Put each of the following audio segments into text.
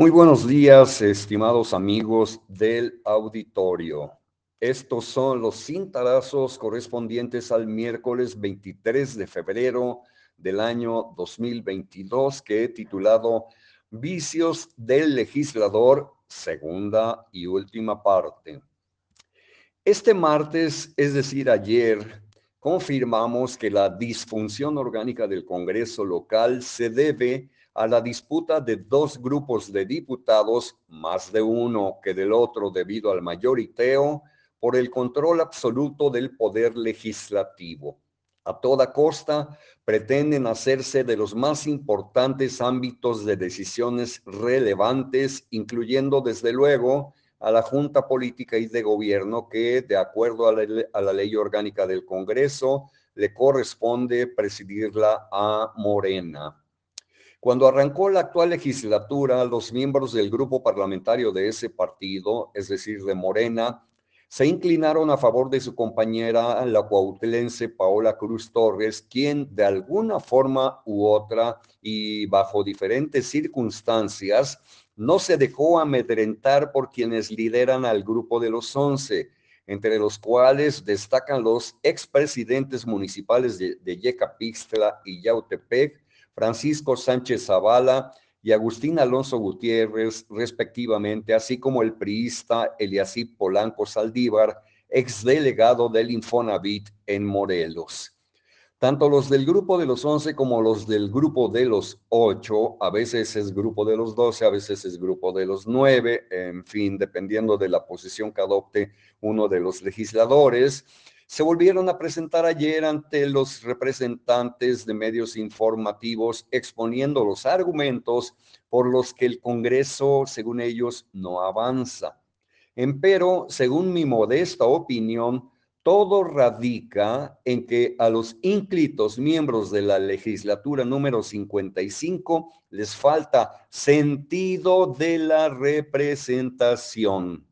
Muy buenos días, estimados amigos del auditorio. Estos son los cintarazos correspondientes al miércoles 23 de febrero del año 2022 que he titulado Vicios del legislador, segunda y última parte. Este martes, es decir, ayer, confirmamos que la disfunción orgánica del Congreso local se debe a la disputa de dos grupos de diputados, más de uno que del otro debido al mayoriteo, por el control absoluto del poder legislativo. A toda costa pretenden hacerse de los más importantes ámbitos de decisiones relevantes, incluyendo desde luego a la Junta Política y de Gobierno que, de acuerdo a la, a la ley orgánica del Congreso, le corresponde presidirla a Morena. Cuando arrancó la actual legislatura, los miembros del grupo parlamentario de ese partido, es decir, de Morena, se inclinaron a favor de su compañera, la cuautlense Paola Cruz Torres, quien de alguna forma u otra y bajo diferentes circunstancias no se dejó amedrentar por quienes lideran al grupo de los once, entre los cuales destacan los expresidentes municipales de, de Yecapixtla y Yautepec, Francisco Sánchez Zavala y Agustín Alonso Gutiérrez, respectivamente, así como el priista Eliasip Polanco Saldívar, exdelegado del Infonavit en Morelos. Tanto los del grupo de los 11 como los del grupo de los 8, a veces es grupo de los 12, a veces es grupo de los 9, en fin, dependiendo de la posición que adopte uno de los legisladores, se volvieron a presentar ayer ante los representantes de medios informativos exponiendo los argumentos por los que el Congreso, según ellos, no avanza. Empero, según mi modesta opinión, todo radica en que a los ínclitos miembros de la legislatura número 55 les falta sentido de la representación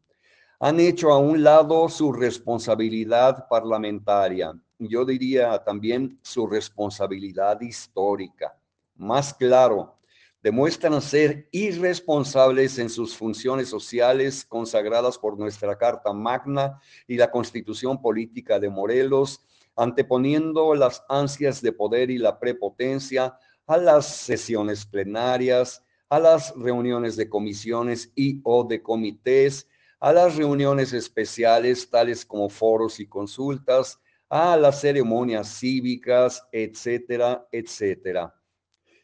han hecho a un lado su responsabilidad parlamentaria, yo diría también su responsabilidad histórica. Más claro, demuestran ser irresponsables en sus funciones sociales consagradas por nuestra Carta Magna y la Constitución Política de Morelos, anteponiendo las ansias de poder y la prepotencia a las sesiones plenarias, a las reuniones de comisiones y o de comités, a las reuniones especiales tales como foros y consultas, a las ceremonias cívicas, etcétera, etcétera.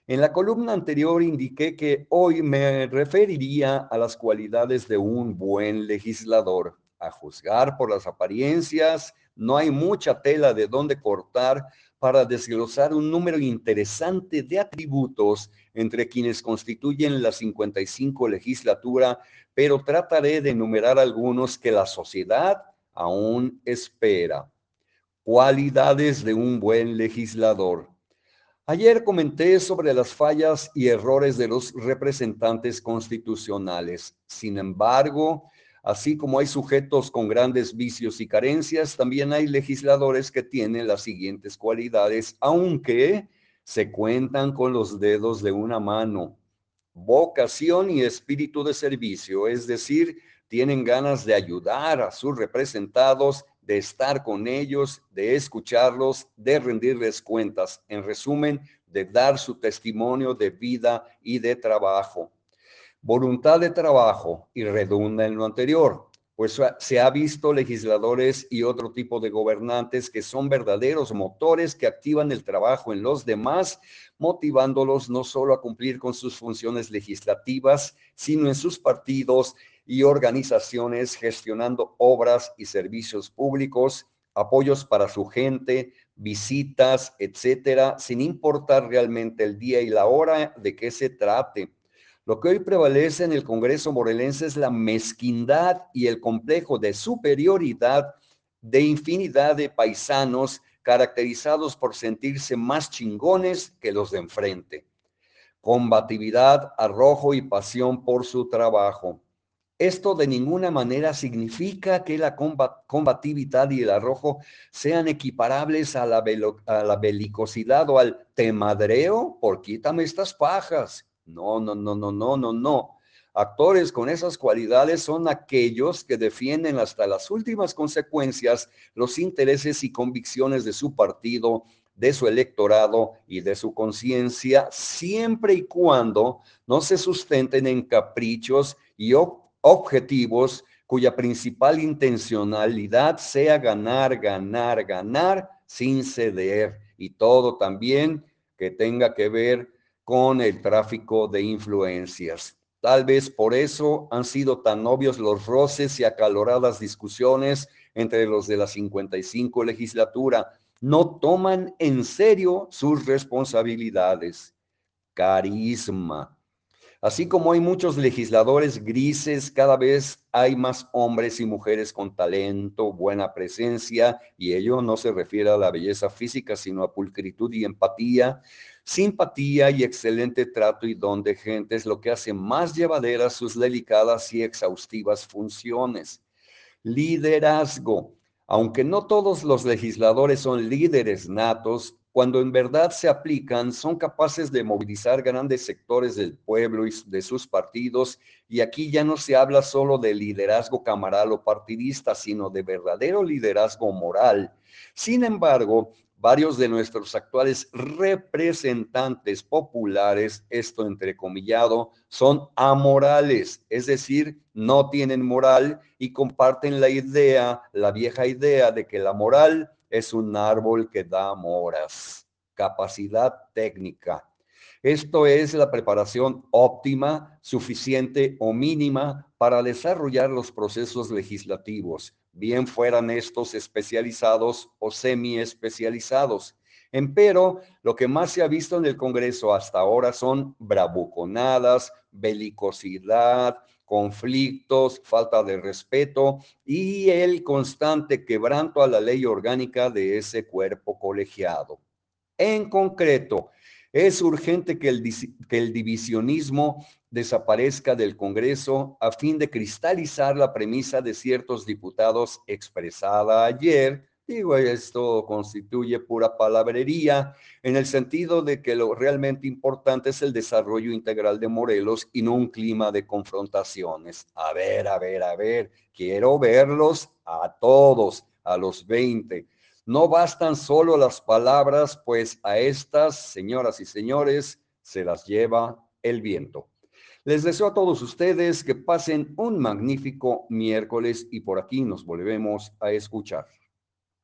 En la columna anterior indiqué que hoy me referiría a las cualidades de un buen legislador. A juzgar por las apariencias, no hay mucha tela de dónde cortar para desglosar un número interesante de atributos entre quienes constituyen la 55 legislatura pero trataré de enumerar algunos que la sociedad aún espera. Cualidades de un buen legislador. Ayer comenté sobre las fallas y errores de los representantes constitucionales. Sin embargo, así como hay sujetos con grandes vicios y carencias, también hay legisladores que tienen las siguientes cualidades, aunque se cuentan con los dedos de una mano vocación y espíritu de servicio, es decir, tienen ganas de ayudar a sus representados, de estar con ellos, de escucharlos, de rendirles cuentas. En resumen, de dar su testimonio de vida y de trabajo. Voluntad de trabajo y redunda en lo anterior pues se ha visto legisladores y otro tipo de gobernantes que son verdaderos motores que activan el trabajo en los demás, motivándolos no solo a cumplir con sus funciones legislativas, sino en sus partidos y organizaciones, gestionando obras y servicios públicos, apoyos para su gente, visitas, etcétera, sin importar realmente el día y la hora de qué se trate lo que hoy prevalece en el Congreso morelense es la mezquindad y el complejo de superioridad de infinidad de paisanos caracterizados por sentirse más chingones que los de enfrente. Combatividad, arrojo y pasión por su trabajo. Esto de ninguna manera significa que la combatividad y el arrojo sean equiparables a la, a la belicosidad o al temadreo por quítame estas pajas no, no, no, no, no, no, no. Actores con esas cualidades son aquellos que defienden hasta las últimas consecuencias los intereses y convicciones de su partido, de su electorado y de su conciencia, siempre y cuando no se sustenten en caprichos y objetivos cuya principal intencionalidad sea ganar, ganar, ganar sin ceder y todo también que tenga que ver con el tráfico de influencias. Tal vez por eso han sido tan obvios los roces y acaloradas discusiones entre los de la 55 legislatura. No toman en serio sus responsabilidades. Carisma. Así como hay muchos legisladores grises, cada vez hay más hombres y mujeres con talento, buena presencia, y ello no se refiere a la belleza física, sino a pulcritud y empatía, Simpatía y excelente trato y don de gente es lo que hace más llevaderas sus delicadas y exhaustivas funciones. Liderazgo. Aunque no todos los legisladores son líderes natos, cuando en verdad se aplican, son capaces de movilizar grandes sectores del pueblo y de sus partidos. Y aquí ya no se habla solo de liderazgo camaral o partidista, sino de verdadero liderazgo moral. Sin embargo, varios de nuestros actuales representantes populares, esto entrecomillado, son amorales, es decir, no tienen moral y comparten la idea, la vieja idea de que la moral es un árbol que da moras. Capacidad técnica. Esto es la preparación óptima, suficiente o mínima para desarrollar los procesos legislativos bien fueran estos especializados o semi especializados. Empero, lo que más se ha visto en el Congreso hasta ahora son bravuconadas, belicosidad, conflictos, falta de respeto y el constante quebranto a la ley orgánica de ese cuerpo colegiado. En concreto, es urgente que el, que el divisionismo desaparezca del Congreso a fin de cristalizar la premisa de ciertos diputados expresada ayer. Esto constituye pura palabrería en el sentido de que lo realmente importante es el desarrollo integral de Morelos y no un clima de confrontaciones. A ver, a ver, a ver, quiero verlos a todos, a los 20. No bastan solo las palabras, pues a estas, señoras y señores, se las lleva el viento. Les deseo a todos ustedes que pasen un magnífico miércoles y por aquí nos volvemos a escuchar.